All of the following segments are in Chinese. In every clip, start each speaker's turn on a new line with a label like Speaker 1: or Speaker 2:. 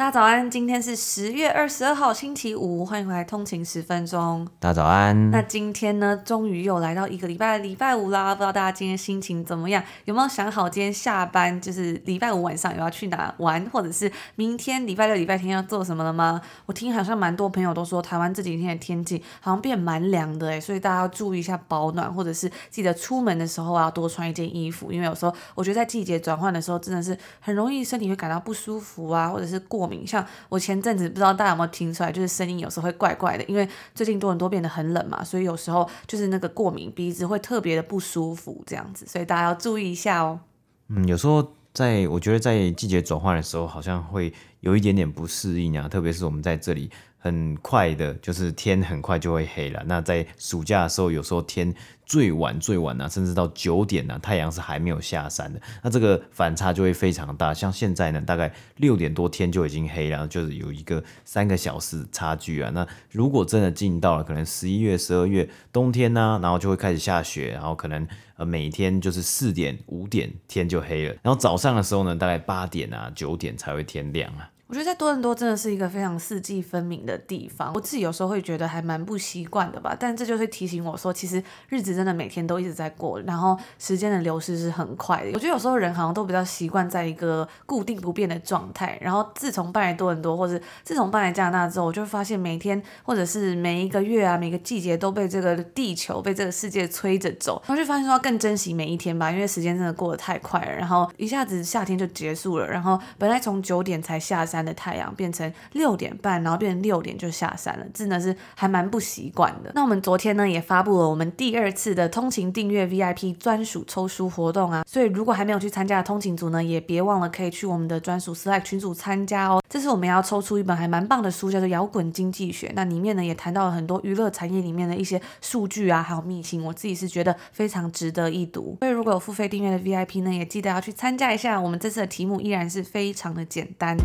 Speaker 1: 大家早安，今天是十月二十二号星期五，欢迎回来通勤十分钟。
Speaker 2: 大家早安。
Speaker 1: 那今天呢，终于又来到一个礼拜的礼拜五啦，不知道大家今天心情怎么样？有没有想好今天下班就是礼拜五晚上有要去哪玩，或者是明天礼拜六、礼拜天要做什么了吗？我听好像蛮多朋友都说，台湾这几天的天气好像变蛮凉的诶，所以大家要注意一下保暖，或者是记得出门的时候啊多穿一件衣服，因为有时候我觉得在季节转换的时候，真的是很容易身体会感到不舒服啊，或者是过。像我前阵子不知道大家有没有听出来，就是声音有时候会怪怪的，因为最近多伦多变得很冷嘛，所以有时候就是那个过敏，鼻子会特别的不舒服这样子，所以大家要注意一下哦。
Speaker 2: 嗯，有时候在我觉得在季节转换的时候，好像会有一点点不适应啊，特别是我们在这里。很快的，就是天很快就会黑了。那在暑假的时候，有时候天最晚最晚呢、甚至到九点呢、太阳是还没有下山的。那这个反差就会非常大。像现在呢，大概六点多天就已经黑了，就是有一个三个小时差距啊。那如果真的进到了可能十一月、十二月冬天呢、然后就会开始下雪，然后可能呃每天就是四点、五点天就黑了，然后早上的时候呢，大概八点啊、九点才会天亮啊。
Speaker 1: 我觉得在多伦多真的是一个非常四季分明的地方，我自己有时候会觉得还蛮不习惯的吧。但这就会提醒我说，其实日子真的每天都一直在过，然后时间的流逝是很快的。我觉得有时候人好像都比较习惯在一个固定不变的状态。然后自从搬来多伦多，或者自从搬来加拿大之后，我就发现每天或者是每一个月啊，每个季节都被这个地球、被这个世界催着走。然后就发现说更珍惜每一天吧，因为时间真的过得太快了。然后一下子夏天就结束了，然后本来从九点才下山的太阳变成六点半，然后变成六点就下山了，真的是还蛮不习惯的。那我们昨天呢也发布了我们第二次的通勤订阅 VIP 专属抽书活动啊，所以如果还没有去参加的通勤族呢，也别忘了可以去我们的专属 Slack 群组参加哦。这次我们要抽出一本还蛮棒的书，叫做《摇滚经济学》，那里面呢也谈到了很多娱乐产业里面的一些数据啊，还有秘辛，我自己是觉得非常值得一读。所以如果有付费订阅的 VIP 呢，也记得要去参加一下。我们这次的题目依然是非常的简单。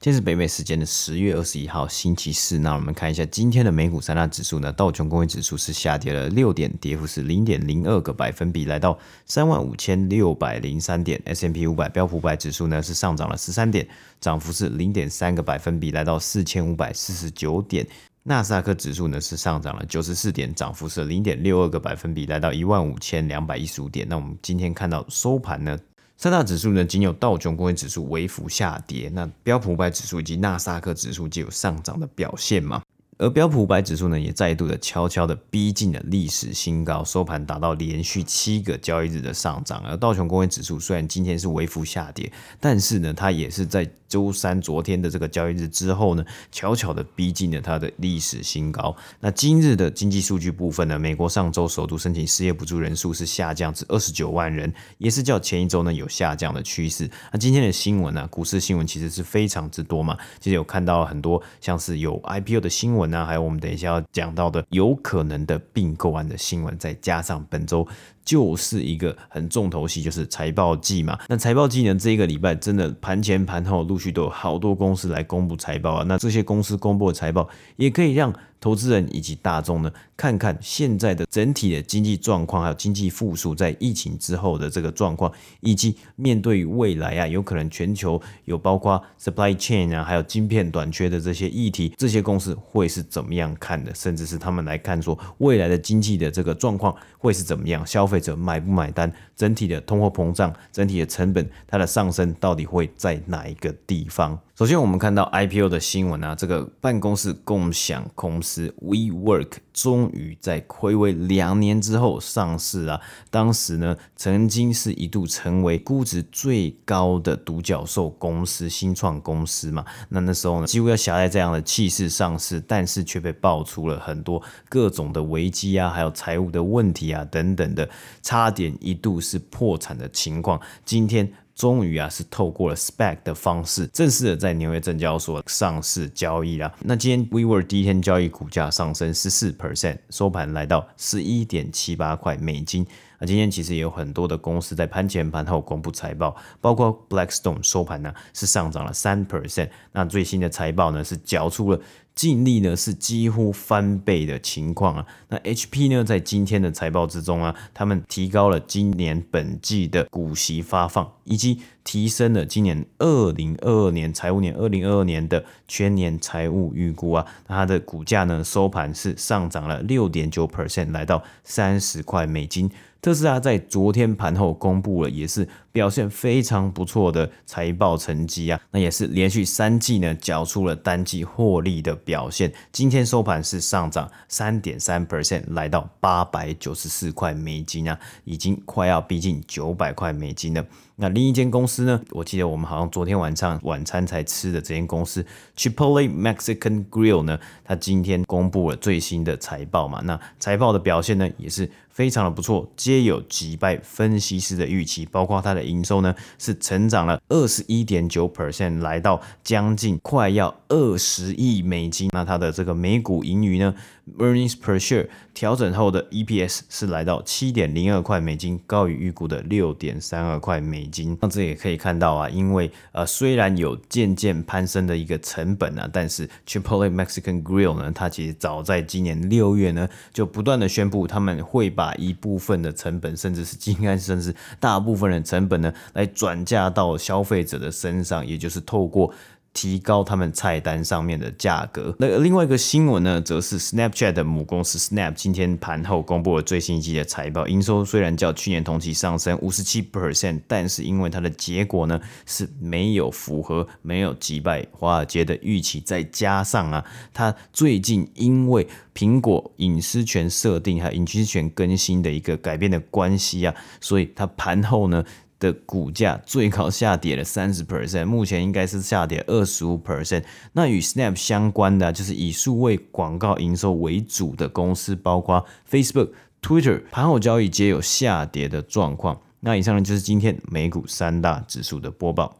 Speaker 2: 今天是北美时间的十月二十一号星期四，那我们看一下今天的美股三大指数呢，道琼工业指数是下跌了六点，跌幅是零点零二个百分比，来到三万五千六百零三点。S&P 五百标普五百指数呢是上涨了十三点，涨幅是零点三个百分比，来到四千五百四十九点。纳斯达克指数呢是上涨了九十四点，涨幅是零点六二个百分比，来到一万五千两百一十五点。那我们今天看到收盘呢，三大指数呢，仅有道琼工业指数微幅下跌，那标普五百指数以及纳斯达克指数皆有上涨的表现嘛。而标普五百指数呢，也再度的悄悄的逼近了历史新高，收盘达到连续七个交易日的上涨。而道琼工业指数虽然今天是微幅下跌，但是呢，它也是在。周三昨天的这个交易日之后呢，悄悄的逼近了它的历史新高。那今日的经济数据部分呢，美国上周首度申请失业补助人数是下降至二十九万人，也是较前一周呢有下降的趋势。那今天的新闻呢，股市新闻其实是非常之多嘛，其实有看到很多像是有 IPO 的新闻啊，还有我们等一下要讲到的有可能的并购案的新闻，再加上本周。就是一个很重头戏，就是财报季嘛。那财报季呢，这一个礼拜真的盘前盘后陆续都有好多公司来公布财报啊。那这些公司公布的财报，也可以让投资人以及大众呢，看看现在的整体的经济状况，还有经济复苏在疫情之后的这个状况，以及面对未来啊，有可能全球有包括 supply chain 啊，还有晶片短缺的这些议题，这些公司会是怎么样看的？甚至是他们来看说未来的经济的这个状况会是怎么样？消费者买不买单？整体的通货膨胀，整体的成本它的上升到底会在哪一个地方？首先，我们看到 IPO 的新闻啊，这个办公室共享公司 WeWork 终于在睽违两年之后上市啊。当时呢，曾经是一度成为估值最高的独角兽公司、新创公司嘛。那那时候呢，几乎要挟带这样的气势上市，但是却被爆出了很多各种的危机啊，还有财务的问题啊等等的，差点一度是破产的情况。今天。终于啊是透过了 SPAC 的方式，正式的在纽约证交所上市交易了。那今天 WeWork 第一天交易股价上升十四 percent，收盘来到十一点七八块美金。那今天其实也有很多的公司在盘前盘后公布财报，包括 Blackstone 收盘呢是上涨了三 percent，那最新的财报呢是缴出了。净利呢是几乎翻倍的情况啊，那 HP 呢在今天的财报之中啊，他们提高了今年本季的股息发放，以及提升了今年二零二二年财务年二零二二年的全年财务预估啊，那它的股价呢收盘是上涨了六点九 percent，来到三十块美金。特斯拉在昨天盘后公布了，也是表现非常不错的财报成绩啊，那也是连续三季呢缴出了单季获利的表现。今天收盘是上涨三点三 percent，来到八百九十四块美金啊，已经快要逼近九百块美金了。那另一间公司呢，我记得我们好像昨天晚上晚餐才吃的这间公司 Chipotle Mexican Grill 呢，它今天公布了最新的财报嘛，那财报的表现呢也是。非常的不错，皆有击败分析师的预期，包括它的营收呢是成长了二十一点九 percent，来到将近快要二十亿美金。那它的这个每股盈余呢，earnings per share 调整后的 EPS 是来到七点零二块美金，高于预估的六点三二块美金。那这也可以看到啊，因为呃虽然有渐渐攀升的一个成本啊，但是 Chipotle Mexican Grill 呢，它其实早在今年六月呢就不断的宣布他们会把一部分的成本，甚至是应该甚至大部分的成本呢，来转嫁到消费者的身上，也就是透过。提高他们菜单上面的价格。那另外一个新闻呢，则是 Snapchat 的母公司 Snap 今天盘后公布了最新一季的财报，营收虽然较去年同期上升五十七 percent，但是因为它的结果呢是没有符合、没有击败华尔街的预期，再加上啊，它最近因为苹果隐私权设定还有隐私权更新的一个改变的关系啊，所以它盘后呢。的股价最高下跌了三十 percent，目前应该是下跌二十五 percent。那与 Snap 相关的，就是以数位广告营收为主的公司，包括 Facebook、Twitter，盘后交易皆有下跌的状况。那以上呢，就是今天美股三大指数的播报。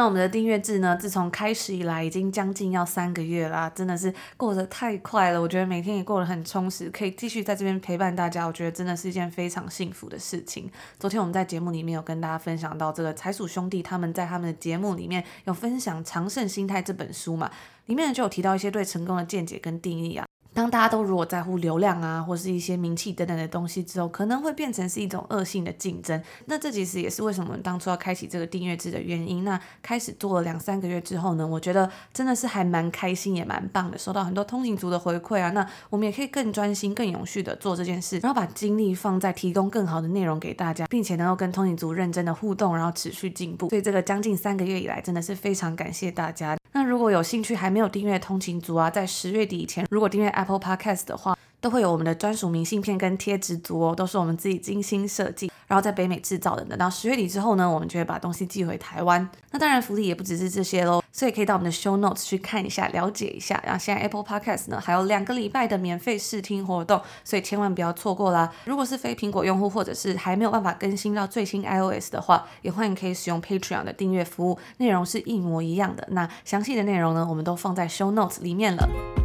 Speaker 1: 那我们的订阅制呢，自从开始以来，已经将近要三个月啦，真的是过得太快了。我觉得每天也过得很充实，可以继续在这边陪伴大家，我觉得真的是一件非常幸福的事情。昨天我们在节目里面有跟大家分享到，这个财鼠兄弟他们在他们的节目里面有分享《长胜心态》这本书嘛，里面就有提到一些对成功的见解跟定义啊。当大家都如果在乎流量啊，或是一些名气等等的东西之后，可能会变成是一种恶性的竞争。那这其实也是为什么我们当初要开启这个订阅制的原因。那开始做了两三个月之后呢，我觉得真的是还蛮开心，也蛮棒的，收到很多通勤族的回馈啊。那我们也可以更专心、更永续的做这件事，然后把精力放在提供更好的内容给大家，并且能够跟通勤族认真的互动，然后持续进步。所以这个将近三个月以来，真的是非常感谢大家。那如果有兴趣还没有订阅通勤族啊，在十月底以前，如果订阅 App Podcast 的话，都会有我们的专属明信片跟贴纸组哦，都是我们自己精心设计，然后在北美制造的。等到十月底之后呢，我们就会把东西寄回台湾。那当然福利也不只是这些喽，所以可以到我们的 Show Notes 去看一下，了解一下。然后现在 Apple Podcast 呢还有两个礼拜的免费试听活动，所以千万不要错过啦。如果是非苹果用户或者是还没有办法更新到最新 iOS 的话，也欢迎可以使用 Patreon 的订阅服务，内容是一模一样的。那详细的内容呢，我们都放在 Show Notes 里面了。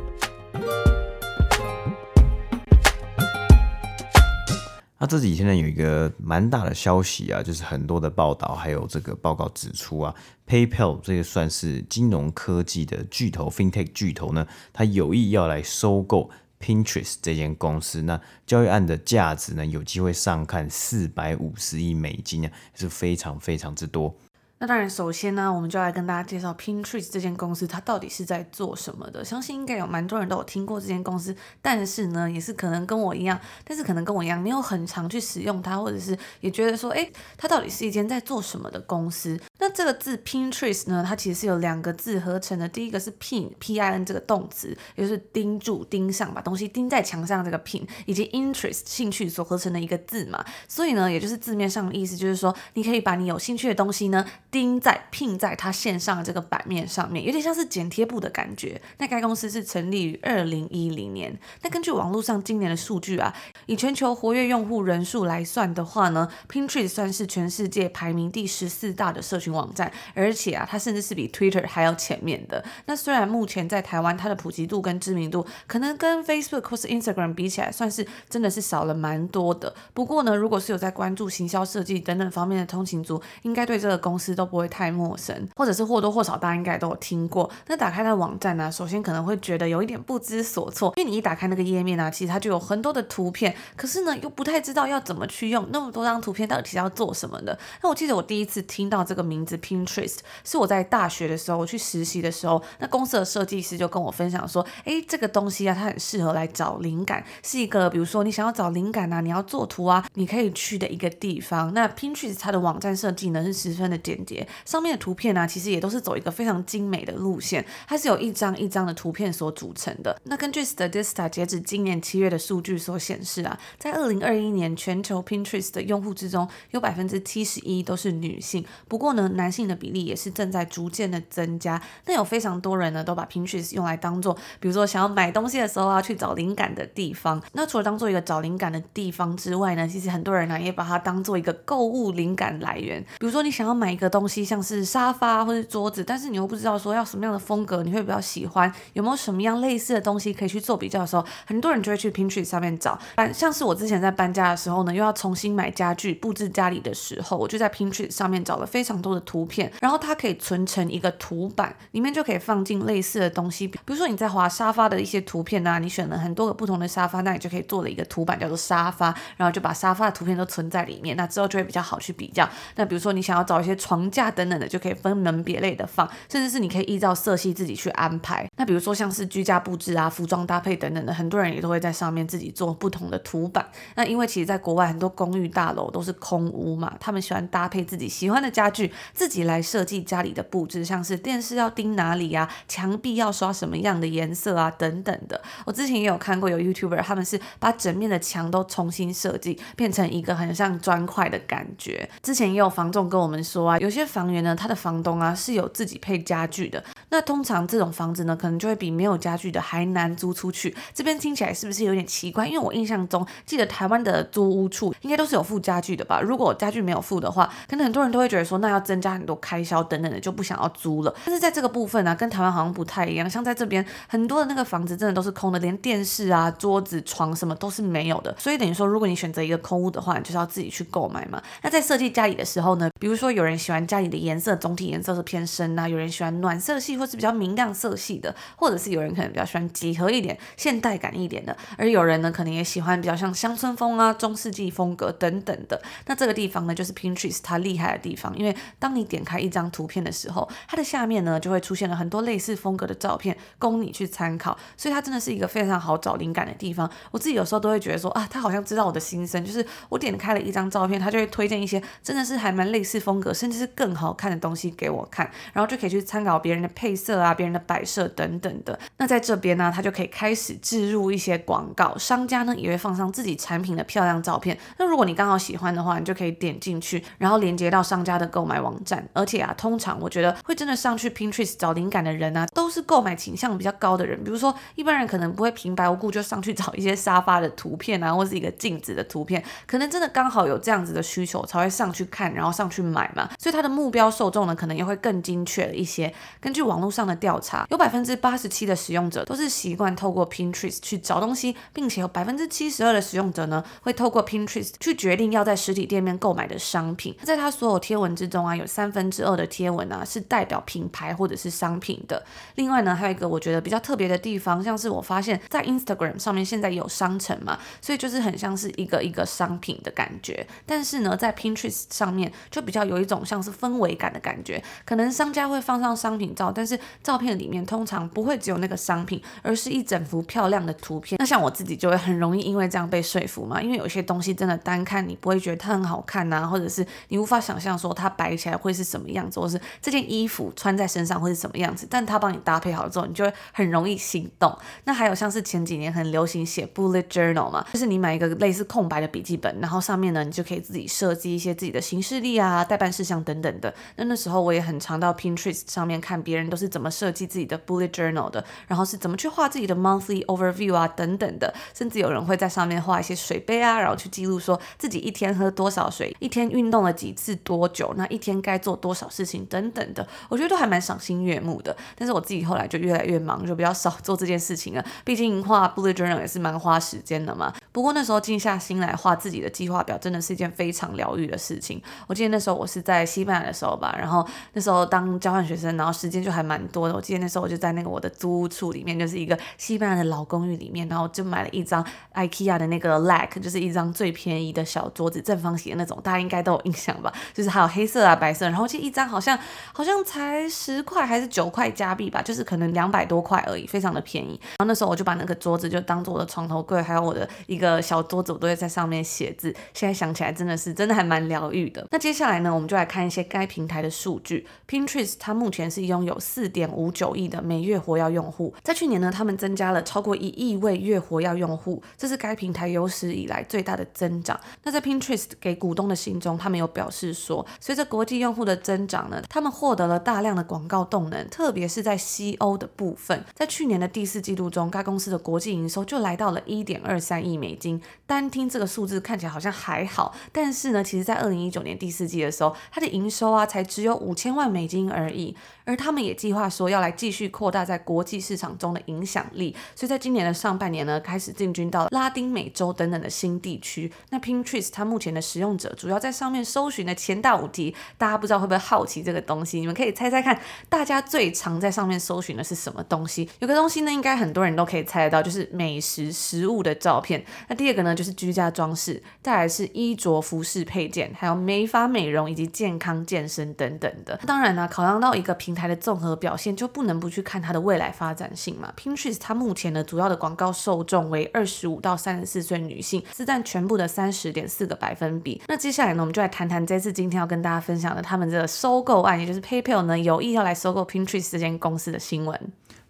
Speaker 2: 那这几天呢，有一个蛮大的消息啊，就是很多的报道，还有这个报告指出啊，PayPal 这个算是金融科技的巨头，FinTech 巨头呢，它有意要来收购 Pinterest 这间公司。那交易案的价值呢，有机会上看四百五十亿美金啊，是非常非常之多。
Speaker 1: 那当然，首先呢，我们就来跟大家介绍 Pinterest 这间公司，它到底是在做什么的。相信应该有蛮多人都有听过这间公司，但是呢，也是可能跟我一样，但是可能跟我一样没有很常去使用它，或者是也觉得说，哎，它到底是一间在做什么的公司？那这个字 Pinterest 呢，它其实是由两个字合成的。第一个是 pin，p-i-n 这个动词，也就是钉住、钉上，把东西钉在墙上这个 pin，以及 interest 兴趣所合成的一个字嘛。所以呢，也就是字面上的意思，就是说你可以把你有兴趣的东西呢。钉在 pin 在它线上的这个版面上面，有点像是剪贴簿的感觉。那该公司是成立于二零一零年。那根据网络上今年的数据啊，以全球活跃用户人数来算的话呢，Pinterest 算是全世界排名第十四大的社群群网站，而且啊，它甚至是比 Twitter 还要前面的。那虽然目前在台湾它的普及度跟知名度可能跟 Facebook 或是 Instagram 比起来，算是真的是少了蛮多的。不过呢，如果是有在关注行销设计等等方面的通勤族，应该对这个公司都不会太陌生，或者是或多或少大家应该都有听过。那打开它的网站呢、首先可能会觉得有一点不知所措，因为你一打开那个页面啊，其实它就有很多的图片，可是呢又不太知道要怎么去用那么多张图片，到底是要做什么的。那我记得我第一次听到这个名名字 Pinterest 是我在大学的时候，我去实习的时候，那公司的设计师就跟我分享说，诶，这个东西啊，它很适合来找灵感，是一个比如说你想要找灵感啊，你要做图啊，你可以去的一个地方。那 Pinterest 它的网站设计呢是十分的简洁，上面的图片啊，其实也都是走一个非常精美的路线，它是有一张一张的图片所组成的。那根据 Statista 截止今年七月的数据所显示啊，在二零二一年全球 Pinterest 的用户之中，有百分之七十一都是女性。不过呢，男性的比例也是正在逐渐的增加。那有非常多人呢，都把 Pinterest 用来当做，比如说想要买东西的时候啊，去找灵感的地方。那除了当做一个找灵感的地方之外呢，其实很多人呢，也把它当做一个购物灵感来源。比如说你想要买一个东西，像是沙发或是桌子，但是你又不知道说要什么样的风格，你会比较喜欢，有没有什么样类似的东西可以去做比较的时候，很多人就会去 Pinterest 上面找。搬像是我之前在搬家的时候呢，又要重新买家具布置家里的时候，我就在 Pinterest 上面找了非常多的图片，然后它可以存成一个图板，里面就可以放进类似的东西，比如说你在滑沙发的一些图片啊，你选了很多个不同的沙发，那你就可以做了一个图板叫做沙发，然后就把沙发的图片都存在里面，那之后就会比较好去比较。那比如说你想要找一些床架等等的，就可以分门别类的放，甚至是你可以依照色系自己去安排。那比如说像是居家布置啊、服装搭配等等的，很多人也都会在上面自己做不同的图板。那因为其实在国外很多公寓大楼都是空屋嘛，他们喜欢搭配自己喜欢的家具，自己来设计家里的布置，像是电视要钉哪里啊，墙壁要刷什么样的颜色啊等等的。我之前也有看过有 YouTuber，他们是把整面的墙都重新设计，变成一个很像砖块的感觉。之前也有房仲跟我们说啊，有些房源呢，他的房东啊是有自己配家具的。那通常这种房子呢，可能就会比没有家具的还难租出去。这边听起来是不是有点奇怪？因为我印象中记得台湾的租屋处应该都是有附家具的吧？如果家具没有附的话，可能很多人都会觉得说，那要增增加很多开销等等的，就不想要租了。但是在这个部分呢、啊，跟台湾好像不太一样。像在这边很多的那个房子真的都是空的，连电视啊、桌子、床什么都是没有的。所以等于说，如果你选择一个空屋的话，你就是要自己去购买嘛。那在设计家里的时候呢，比如说有人喜欢家里的颜色总体颜色是偏深啊，有人喜欢暖色系或是比较明亮色系的，或者是有人可能比较喜欢几何一点、现代感一点的，而有人呢可能也喜欢比较像乡村风啊、中世纪风格等等的。那这个地方呢，就是 Pinterest 它厉害的地方，因为当你点开一张图片的时候，它的下面呢就会出现了很多类似风格的照片供你去参考，所以它真的是一个非常好找灵感的地方。我自己有时候都会觉得说啊，他好像知道我的心声，就是我点开了一张照片，他就会推荐一些真的是还蛮类似风格，甚至是更好看的东西给我看，然后就可以去参考别人的配色啊、别人的摆设等等的。那在这边呢，他就可以开始置入一些广告，商家呢也会放上自己产品的漂亮照片。那如果你刚好喜欢的话，你就可以点进去，然后连接到商家的购买网站。而且啊，通常我觉得会真的上去 Pinterest 找灵感的人啊，都是购买倾向比较高的人。比如说一般人可能不会平白无故就上去找一些沙发的图片啊，或是一个镜子的图片，可能真的刚好有这样子的需求才会上去看，然后上去买嘛。所以他的目标受众呢，可能也会更精确了一些。根据网络上的调查，有百分之八十七的使用者都是习惯透过 Pinterest 去找东西，并且有百分之七十二的使用者呢，会透过 Pinterest 去决定要在实体店面购买的商品。在他所有贴文之中啊，有三分之二的贴文啊是代表品牌或者是商品的。另外呢，还有一个我觉得比较特别的地方，像是我发现，在 Instagram 上面现在有商城嘛，所以就是很像是一个一个商品的感觉。但是呢，在 Pinterest 上面就比较有一种像是氛围感的感觉，可能商家会放上商品照，但是照片里面通常不会只有那个商品，而是一整幅漂亮的图片。那像我自己就会很容易因为这样被说服嘛，因为有些东西真的单看你不会觉得它很好看呐、或者是你无法想象说它摆起起来会是什么样子，或是这件衣服穿在身上会是什么样子，但它帮你搭配好了之后，你就会很容易心动。那还有像是前几年很流行写 bullet journal 嘛，就是你买一个类似空白的笔记本，然后上面呢你就可以自己设计一些自己的行事历啊、待办事项等等的。那那时候我也很常到 Pinterest 上面看别人都是怎么设计自己的 bullet journal 的，然后是怎么去画自己的 monthly overview 啊等等的，甚至有人会在上面画一些水杯啊，然后去记录说自己一天喝多少水，一天运动了几次多久，那一天天该做多少事情等等的，我觉得都还蛮赏心悦目的。但是我自己后来就越来越忙，就比较少做这件事情了。毕竟画 bullet journal 也是蛮花时间的嘛。不过那时候静下心来画自己的计划表，真的是一件非常疗愈的事情。我记得那时候我是在西班牙的时候吧，然后那时候当交换学生，然后时间就还蛮多的。我记得那时候我就在那个我的租屋处里面，就是一个西班牙的老公寓里面，然后就买了一张 IKEA 的那个 Lack，就是一张最便宜的小桌子，正方形的那种，大家应该都有印象吧？就是还有黑色啊、白色，然后这一张好像好像才十块还是九块加币吧，就是可能两百多块而已，非常的便宜。然后那时候我就把那个桌子就当做我的床头柜，还有我的一个小桌子，我都会在上面写字。现在想起来真的是真的还蛮疗愈的。那接下来呢，我们就来看一些该平台的数据。Pinterest 它目前是拥有四点五九亿的每月活跃用户，在去年呢，他们增加了超过一亿位月活跃用户，这是该平台有史以来最大的增长。那在 Pinterest 给股东的信中，他们有表示说，随着国际用户的增长呢，他们获得了大量的广告动能，特别是在西欧的部分。在去年的第四季度中，该公司的国际营收就来到了一点二三亿美金。单听这个数字看起来好像还好，但是呢，其实在二零一九年第四季的时候，它的营收啊才只有五千万美金而已。而他们也计划说要来继续扩大在国际市场中的影响力，所以在今年的上半年呢，开始进军到拉丁美洲等等的新地区。那 Pinterest 它目前的使用者主要在上面搜寻的前大五题，大家不知道会不会好奇这个东西？你们可以猜猜看，大家最常在上面搜寻的是什么东西？有个东西呢，应该很多人都可以猜得到，就是美食食物的照片。那第二个呢，就是居家装饰，再来是衣着服饰配件，还有美发美容以及健康健身等等的。当然呢，考量到一个平台的综合表现，就不能不去看它的未来发展性嘛。Pinterest 它目前的主要的广告受众为二十五到三十四岁女性，是占全部的三十点四个百分比。那接下来呢，我们就来谈谈这次今天要跟大家分享的他们这个收购案，也就是 PayPal 呢有意要来收购 Pinterest 这间公司的新闻。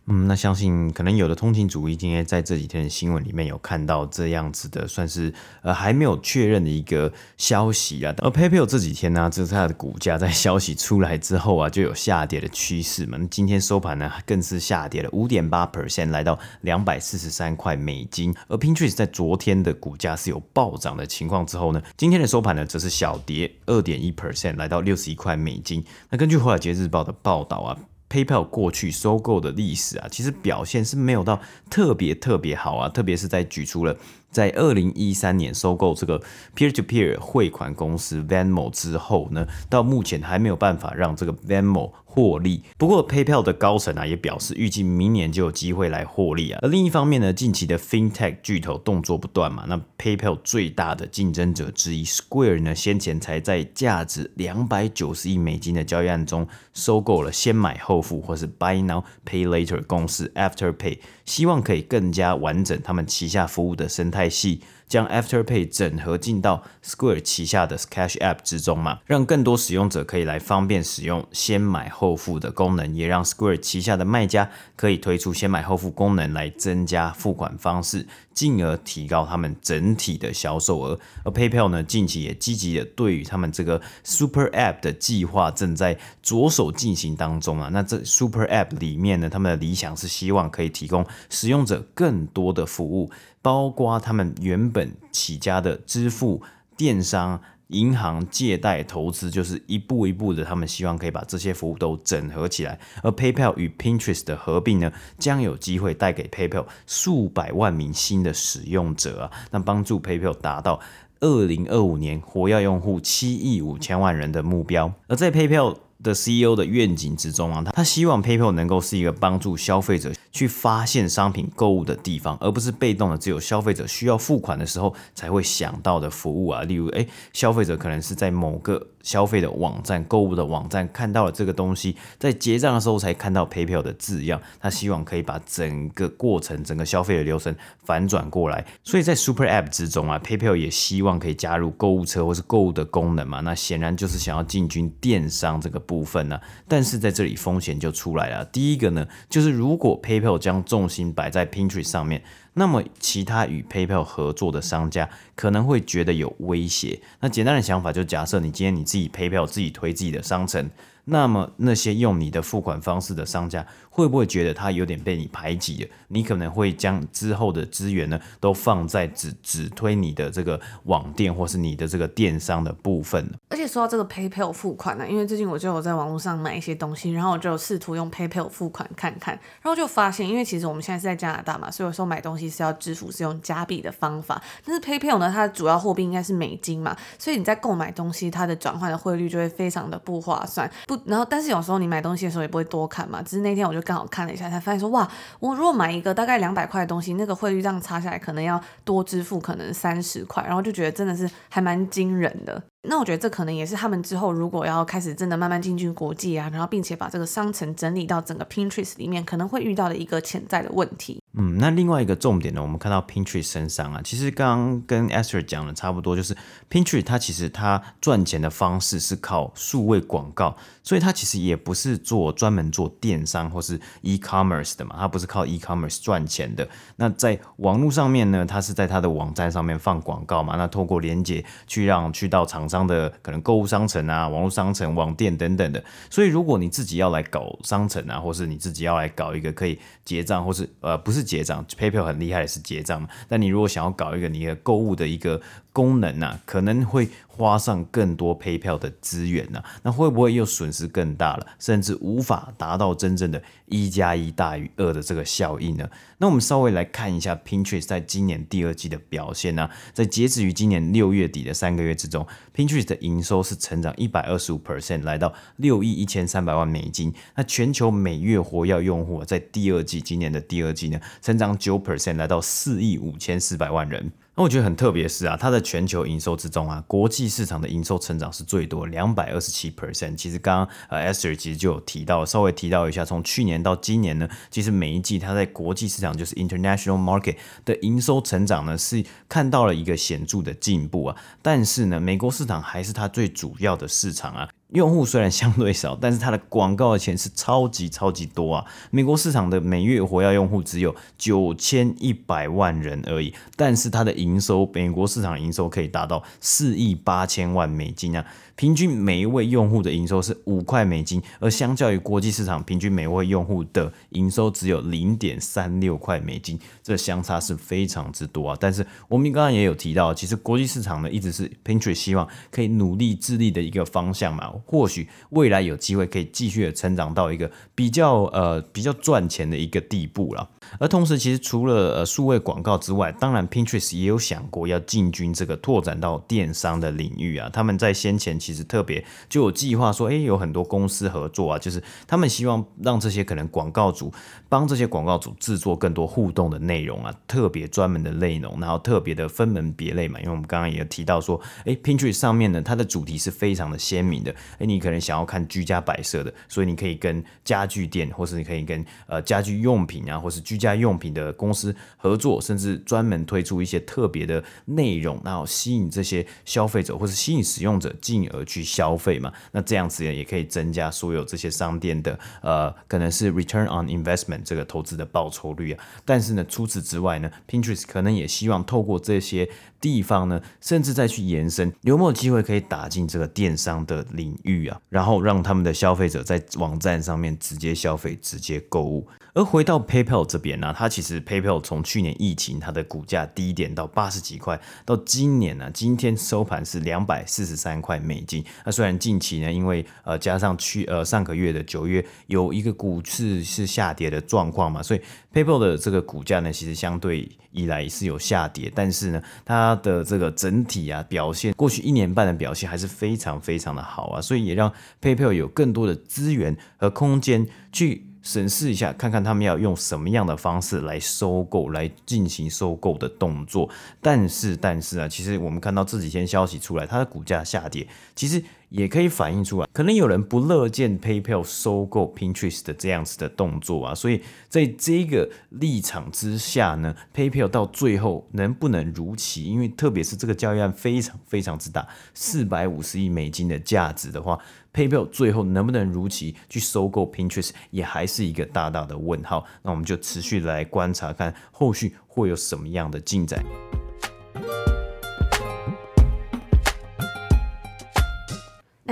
Speaker 2: 嗯，那相信可能有的通勤族今天在这几天的新闻里面有看到这样子的，算是呃还没有确认的一个消息啊。而 PayPal 这几天呢、啊，这是它的股价在消息出来之后啊，就有下跌的趋势嘛。今天收盘呢，更是下跌了五点八 percent，来到两百四十三块美金。而 Pinterest 在昨天的股价是有暴涨的情况之后呢，今天的收盘呢，则是小跌二点一 percent，来到六十一块美金。那根据华尔街日报的报道啊。PayPal 过去收购的历史啊，其实表现是没有到特别特别好啊，特别是在举出了。在二零一三年收购这个 peer-to-peer 汇款公司 Venmo 之后呢，到目前还没有办法让这个 Venmo 获利。不过 PayPal 的高层啊也表示，预计明年就有机会来获利啊。而另一方面呢，近期的 FinTech 巨头动作不断嘛，那 PayPal 最大的竞争者之一 Square 呢，先前才在价值两百九十亿美金的交易案中收购了先买后付或是 Buy Now Pay Later 公司 Afterpay，希望可以更加完整他们旗下服务的生态。系将 Afterpay 整合进到 Square 旗下的 Cash App 之中嘛，让更多使用者可以来方便使用先买后付的功能，也让 Square 旗下的卖家可以推出先买后付功能来增加付款方式，进而提高他们整体的销售额。而 PayPal 呢，近期也积极的对于他们这个 Super App 的计划正在着手进行当中啊。那这 Super App 里面呢，他们的理想是希望可以提供使用者更多的服务。包括他们原本起家的支付、电商、银行、借贷、投资，就是一步一步的，他们希望可以把这些服务都整合起来。而 PayPal 与 Pinterest 的合并呢，将有机会带给 PayPal 数百万名新的使用者啊，那帮助 PayPal 达到二零二五年活跃用户七亿五千万人的目标。而在 PayPal 的 CEO 的愿景之中啊，他他希望 PayPal 能够是一个帮助消费者去发现商品购物的地方，而不是被动的只有消费者需要付款的时候才会想到的服务啊。例如，诶，消费者可能是在某个消费的网站、购物的网站看到了这个东西，在结账的时候才看到 PayPal 的字样。他希望可以把整个过程、整个消费的流程反转过来。所以在 Super App 之中啊，PayPal 也希望可以加入购物车或是购物的功能嘛。那显然就是想要进军电商这个部分呢、啊。但是在这里风险就出来了。第一个呢，就是如果 PayPal 将重心摆在 Pinterest 上面。那么，其他与 PayPal 合作的商家可能会觉得有威胁。那简单的想法就假设你今天你自己 PayPal 自己推自己的商城，那么那些用你的付款方式的商家会不会觉得他有点被你排挤了？你可能会将之后的资源呢都放在只只推你的这个网店或是你的这个电商的部分。
Speaker 1: 而且说到这个 PayPal 付款呢、因为最近我就有在网络上买一些东西，然后我就试图用 PayPal 付款看看，然后就发现，因为其实我们现在是在加拿大嘛，所以有时候买东西是要支付是用加币的方法，但是 PayPal 呢，它的主要货币应该是美金嘛，所以你在购买东西，它的转换的汇率就会非常的不划算。不，然后但是有时候你买东西的时候也不会多看嘛，只是那天我就刚好看了一下，才发现说哇，我如果买一个大概两百块的东西，那个汇率这样差下来，可能要多支付可能三十块，然后就觉得真的是还蛮惊人的。那我觉得这可能也是他们之后如果要开始真的慢慢进军国际啊，然后并且把这个商城整理到整个 Pinterest 里面，可能会遇到的一个潜在的问题。
Speaker 2: 嗯，那另外一个重点呢，我们看到 Pinterest 身上啊，其实刚刚跟 Esther 讲的差不多，就是 Pinterest 它其实它赚钱的方式是靠数位广告，所以它其实也不是做专门做电商或是 e-commerce 的嘛，它不是靠 e-commerce 赚钱的。那在网络上面呢，它是在它的网站上面放广告嘛，那透过连接去让去到厂商的可能购物商城啊、网络商城、网店等等的。所以如果你自己要来搞商城啊，或是你自己要来搞一个可以结账或是呃不是。结账，PayPal 很厉害的是结账嘛，但你如果想要搞一个你的购物的一个功能啊，可能会花上更多 PayPal 的资源呢、那会不会又损失更大了，甚至无法达到真正的一加一大于二的这个效应呢？那我们稍微来看一下 Pinterest 在今年第二季的表现呢、在截止于今年六月底的三个月之中，Pinterest 的营收是成长一百二十五 percent，来到六亿一千三百万美金。那全球每月活跃用户在第二季，今年的第二季呢，成长九 percent，来到四亿五千四百万人。那我觉得很特别是啊，它的全球营收之中啊，国际市场的营收成长是最多，两百二十七 percent。其实刚刚呃 Esther 其实就有提到，稍微提到一下，从去年到今年呢，其实每一季它在国际市场就是 international market 的营收成长呢，是看到了一个显著的进步啊。但是呢，美国市场还是它最主要的市场啊。用户虽然相对少，但是它的广告的钱是超级超级多啊！美国市场的每月活跃用户只有九千一百万人而已，但是它的营收，美国市场营收可以达到四亿八千万美金啊！平均每一位用户的营收是五块美金，而相较于国际市场平均每位用户的营收只有零点三六块美金，这相差是非常之多啊！但是我们刚刚也有提到，其实国际市场呢一直是 Pinterest 希望可以努力致力的一个方向嘛，或许未来有机会可以继续的成长到一个比较呃比较赚钱的一个地步了。而同时，其实除了呃数位广告之外，当然 Pinterest 也有想过要进军这个拓展到电商的领域啊。他们在先前其实特别就有计划说，诶，有很多公司合作啊，就是他们希望让这些可能广告主帮这些广告主制作更多互动的内容啊，特别专门的内容，然后特别的分门别类嘛。因为我们刚刚也提到说，诶，Pinterest 上面呢，它的主题是非常的鲜明的。诶，你可能想要看居家摆设的，所以你可以跟家具店，或是你可以跟呃家具用品啊，或是居家用品的公司合作，甚至专门推出一些特别的内容，然后吸引这些消费者或是吸引使用者进而而去消费嘛。那这样子也可以增加所有这些商店的呃，可能是 return on investment 这个投资的报酬率啊。但是呢，除此之外呢，Pinterest 可能也希望透过这些地方呢，甚至再去延伸，有没有机会可以打进这个电商的领域啊？然后让他们的消费者在网站上面直接消费、直接购物。而回到 PayPal 这边呢、它其实 PayPal 从去年疫情它的股价低点到八十几块，到今年呢、啊，今天收盘是两百四十三块美金。那虽然近期呢，因为呃加上去呃上个月的九月有一个股市是下跌的状况嘛，所以 PayPal 的这个股价呢，其实相对以来是有下跌，但是呢，它的这个整体啊表现，过去一年半的表现还是非常非常的好啊，所以也让 PayPal 有更多的资源和空间去。审视一下，看看他们要用什么样的方式来收购，来进行收购的动作。但是，但是啊，其实我们看到这几天消息出来，它的股价下跌，其实。也可以反映出来，可能有人不乐见 PayPal 收购 Pinterest 的这样子的动作啊，所以在这个立场之下呢，PayPal 到最后能不能如期？因为特别是这个交易案非常非常之大，四百五十亿美金的价值的话，PayPal 最后能不能如期去收购 Pinterest，也还是一个大大的问号。那我们就持续来观察，看后续会有什么样的进展。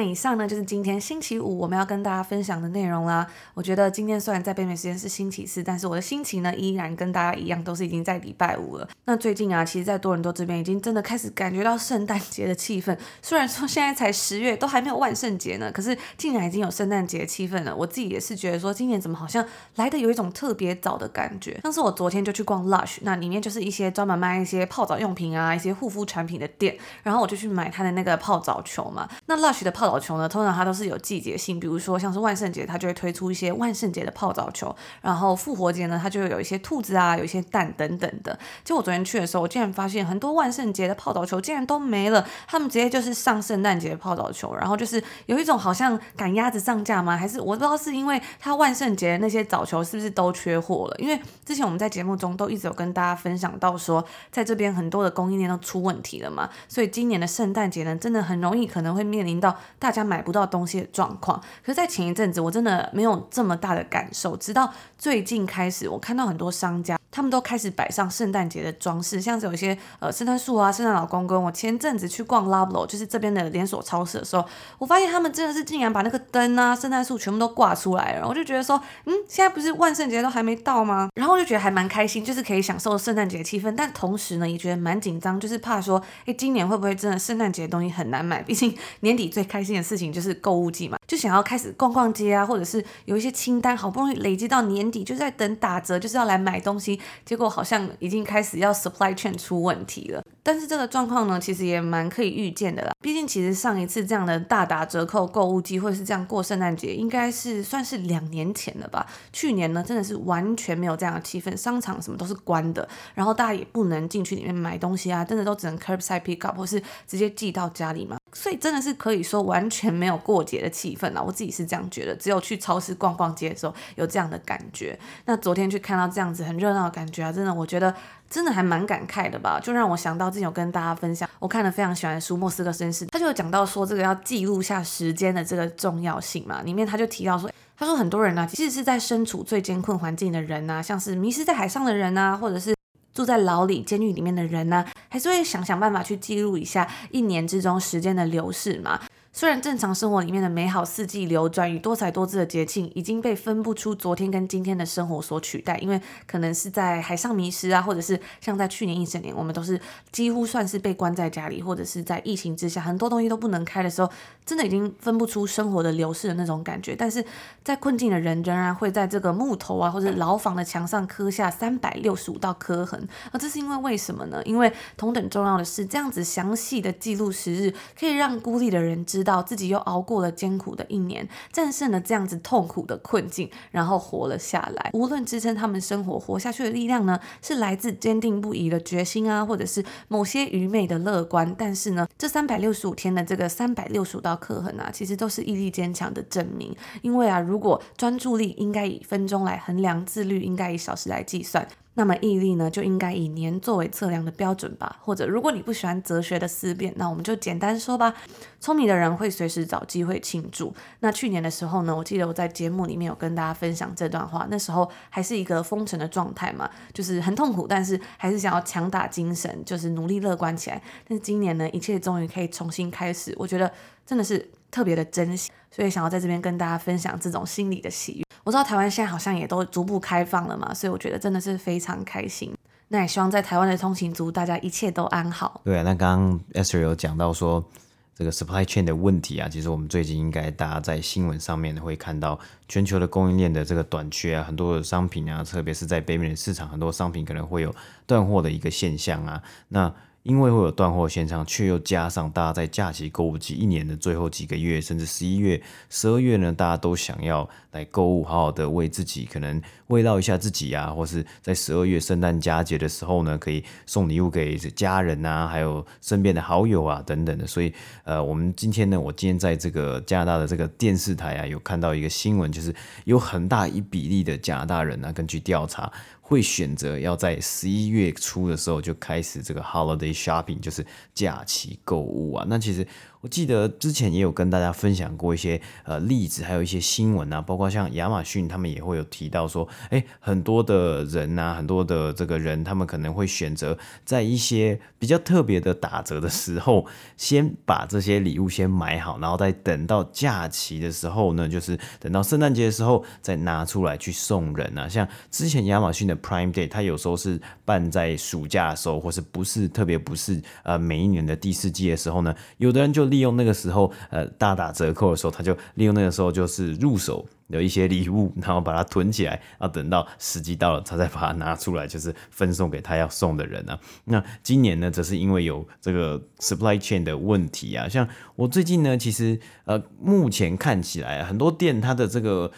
Speaker 1: 以上呢就是今天星期五我们要跟大家分享的内容啦。我觉得今天虽然在北美时间是星期四，但是我的心情呢依然跟大家一样，都是已经在礼拜五了。那最近啊，其实，在多伦多这边已经真的开始感觉到圣诞节的气氛。虽然说现在才十月，都还没有万圣节呢，可是竟然已经有圣诞节气氛了。我自己也是觉得说，今年怎么好像来的有一种特别早的感觉。像是我昨天就去逛 Lush，那里面就是一些专门卖一些泡澡用品啊，一些护肤产品的店，然后我就去买它的那个泡澡球嘛。那 Lush 的泡球呢，通常它都是有季节性，比如说像是万圣节，它就会推出一些万圣节的泡澡球，然后复活节呢，它就会有一些兔子啊，有一些蛋等等的。就我昨天去的时候，我竟然发现很多万圣节的泡澡球竟然都没了，他们直接就是上圣诞节泡澡球，然后就是有一种好像赶鸭子上架吗？还是我不知道是因为它万圣节那些澡球是不是都缺货了？因为之前我们在节目中都一直有跟大家分享到说，在这边很多的供应链都出问题了嘛，所以今年的圣诞节呢，真的很容易可能会面临到大家买不到东西的状况。可是，在前一阵子我真的没有这么大的感受，直到最近开始，我看到很多商家。他们都开始摆上圣诞节的装饰，像是有一些呃圣诞树啊、圣诞老公公。我前阵子去逛 Loblaw，就是这边的连锁超市的时候，我发现他们真的是竟然把那个灯啊、圣诞树全部都挂出来了。我就觉得说，嗯，现在不是万圣节都还没到吗？然后我就觉得还蛮开心，就是可以享受圣诞节的气氛。但同时呢，也觉得蛮紧张，就是怕说，哎，今年会不会真的圣诞节的东西很难买？毕竟年底最开心的事情就是购物季嘛，就想要开始逛逛街啊，或者是有一些清单，好不容易累积到年底，就在等打折，就是要来买东西。结果好像已经开始要 supply chain 出问题了，但是这个状况呢，其实也蛮可以预见的啦。毕竟其实上一次这样的大打折扣购物机会是这样过圣诞节，应该是算是两年前了吧。去年呢，真的是完全没有这样的气氛，商场什么都是关的，然后大家也不能进去里面买东西啊，真的都只能 curbside pick up 或是直接寄到家里嘛。所以真的是可以说完全没有过节的气氛啦，我自己是这样觉得。只有去超市逛逛街的时候有这样的感觉。那昨天去看到这样子很热闹的感觉啊，真的我觉得真的还蛮感慨的吧。就让我想到之前有跟大家分享，我看了非常喜欢的书《莫斯科绅士》，他就有讲到说这个要记录下时间的这个重要性嘛。里面他就提到说，他说很多人呢、啊，其实是在身处最艰困环境的人呐、啊，像是迷失在海上的人呐、啊，或者是。住在牢里、监狱里面的人呢，还是会想想办法去记录一下一年之中时间的流逝嘛。虽然正常生活里面的美好四季流转与多彩多姿的节庆已经被分不出昨天跟今天的生活所取代，因为可能是在海上迷失啊，或者是像在去年一整年，我们都是几乎算是被关在家里，或者是在疫情之下，很多东西都不能开的时候，真的已经分不出生活的流逝的那种感觉。但是在困境的人仍然会在这个木头啊或者牢房的墙上刻下三百六十五道刻痕，而这是因为为什么呢？因为同等重要的是，这样子详细的记录时日，可以让孤立的人知道。自己又熬过了艰苦的一年，战胜了这样子痛苦的困境，然后活了下来。无论支撑他们生活活下去的力量呢，是来自坚定不移的决心啊，或者是某些愚昧的乐观。但是呢，这三百六十五天的这个三百六十五道刻痕啊，其实都是毅力坚强的证明。因为啊，如果专注力应该以分钟来衡量，自律应该以小时来计算。那么毅力呢，就应该以年作为测量的标准吧。或者，如果你不喜欢哲学的思辨，那我们就简单说吧。聪明的人会随时找机会庆祝。那去年的时候呢，我记得我在节目里面有跟大家分享这段话。那时候还是一个封城的状态嘛，就是很痛苦，但是还是想要强打精神，就是努力乐观起来。但是今年呢，一切终于可以重新开始，我觉得真的是特别的珍惜，所以想要在这边跟大家分享这种心理的喜悦。我知道台湾现在好像也都逐步开放了嘛，所以我觉得真的是非常开心。那也希望在台湾的通勤族大家一切都安好。
Speaker 2: 对啊，那刚刚 Esther 有讲到说这个 supply chain 的问题啊，其实我们最近应该大家在新闻上面会看到全球的供应链的这个短缺啊，很多的商品啊，特别是在北美市场，很多商品可能会有断货的一个现象啊。那因为会有断货现象，却又加上大家在假期购物季一年的最后几个月，甚至十一月、十二月呢，大家都想要来购物，好好的为自己可能慰劳一下自己啊，或是在十二月圣诞佳节的时候呢，可以送礼物给家人啊，还有身边的好友啊等等的。所以，呃，我们今天呢，我今天在这个加拿大的这个电视台啊，有看到一个新闻，就是有很大一比例的加拿大人啊，根据调查会选择要在十一月初的时候就开始这个 holiday shopping，就是假期购物啊。那其实。我记得之前也有跟大家分享过一些呃例子，还有一些新闻啊，包括像亚马逊他们也会有提到说，诶，很多的人呐，很多的这个人，他们可能会选择在一些比较特别的打折的时候，先把这些礼物先买好，然后再等到假期的时候呢，就是等到圣诞节的时候再拿出来去送人啊。像之前亚马逊的 Prime Day，它有时候是办在暑假的时候，或是不是特别不是呃每一年的第四季的时候呢，有的人就。利用那个时候，呃，大打折扣的时候，他就利用那个时候，就是入手有一些礼物，然后把它囤起来，然后等到时机到了，他再把它拿出来，就是分送给他要送的人啊。那今年呢，则是因为有这个 supply chain 的问题啊，像我最近呢，其实呃，目前看起来很多店它的这个。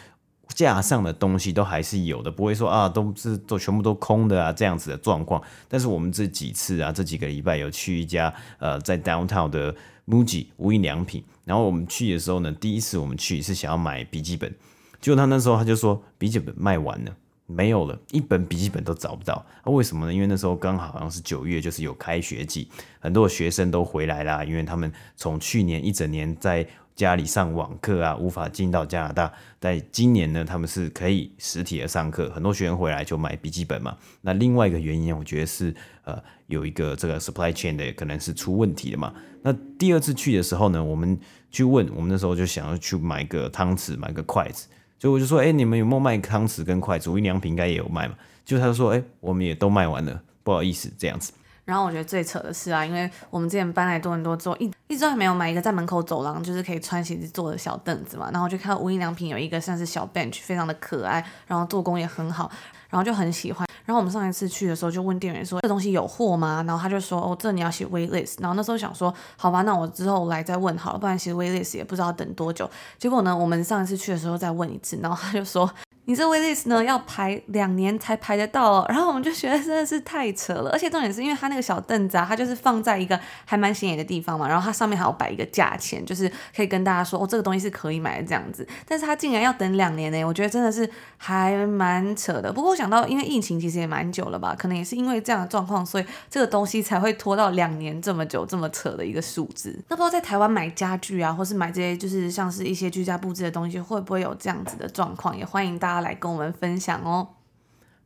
Speaker 2: 架上的东西都还是有的，不会说啊，都是都全部都空的啊，这样子的状况。但是我们这几次啊，这几个礼拜有去一家呃，在 downtown 的 MUJI 无印良品，然后我们去的时候呢，第一次我们去是想要买笔记本，结果他那时候他就说笔记本卖完了，没有了，一本笔记本都找不到。那为什么呢？因为那时候刚好好像是九月，就是有开学季，很多学生都回来啦，因为他们从去年一整年在。家里上网课啊，无法进到加拿大。在今年呢，他们是可以实体的上课，很多学员回来就买笔记本嘛。那另外一个原因，我觉得是呃有一个这个 supply chain 的可能是出问题的嘛。那第二次去的时候呢，我们去问，我们那时候就想要去买个汤匙，买个筷子，所以我就说，哎、你们有没有卖汤匙跟筷子？无印良品应该也有卖嘛。就他就说，哎、我们也都卖完了，不好意思，这样子。
Speaker 1: 然后我觉得最扯的是啊，因为我们之前搬来多伦多之后，一一直都还没有买一个在门口走廊就是可以穿鞋子坐的小凳子嘛。然后就看到无印良品有一个像是小 bench，非常的可爱，然后做工也很好，然后就很喜欢。然后我们上一次去的时候就问店员说，这东西有货吗？然后他就说哦，这你要写 wait list。然后那时候想说好吧，那我之后来再问好了，不然其实 wait list 也不知道等多久。结果呢，我们上一次去的时候再问一次，然后他就说。你这 waitlist 呢，要排两年才排得到哦，然后我们就觉得真的是太扯了，而且重点是因为它那个小凳子啊，它就是放在一个还蛮显眼的地方嘛，然后它上面还要摆一个价钱，就是可以跟大家说哦，这个东西是可以买的这样子，但是它竟然要等两年呢，我觉得真的是还蛮扯的。不过我想到，因为疫情其实也蛮久了吧，可能也是因为这样的状况，所以这个东西才会拖到两年这么久，这么扯的一个数字。那不知道在台湾买家具啊，或是买这些就是像是一些居家布置的东西，会不会有这样子的状况？也欢迎大家家来跟我们分享哦。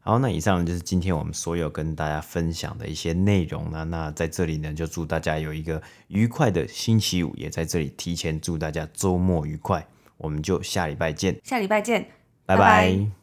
Speaker 2: 好，那以上就是今天我们所有跟大家分享的一些内容呢。那在这里呢，就祝大家有一个愉快的星期五，也在这里提前祝大家周末愉快。我们就下礼拜见，
Speaker 1: 下礼拜见，
Speaker 2: 拜拜。拜拜。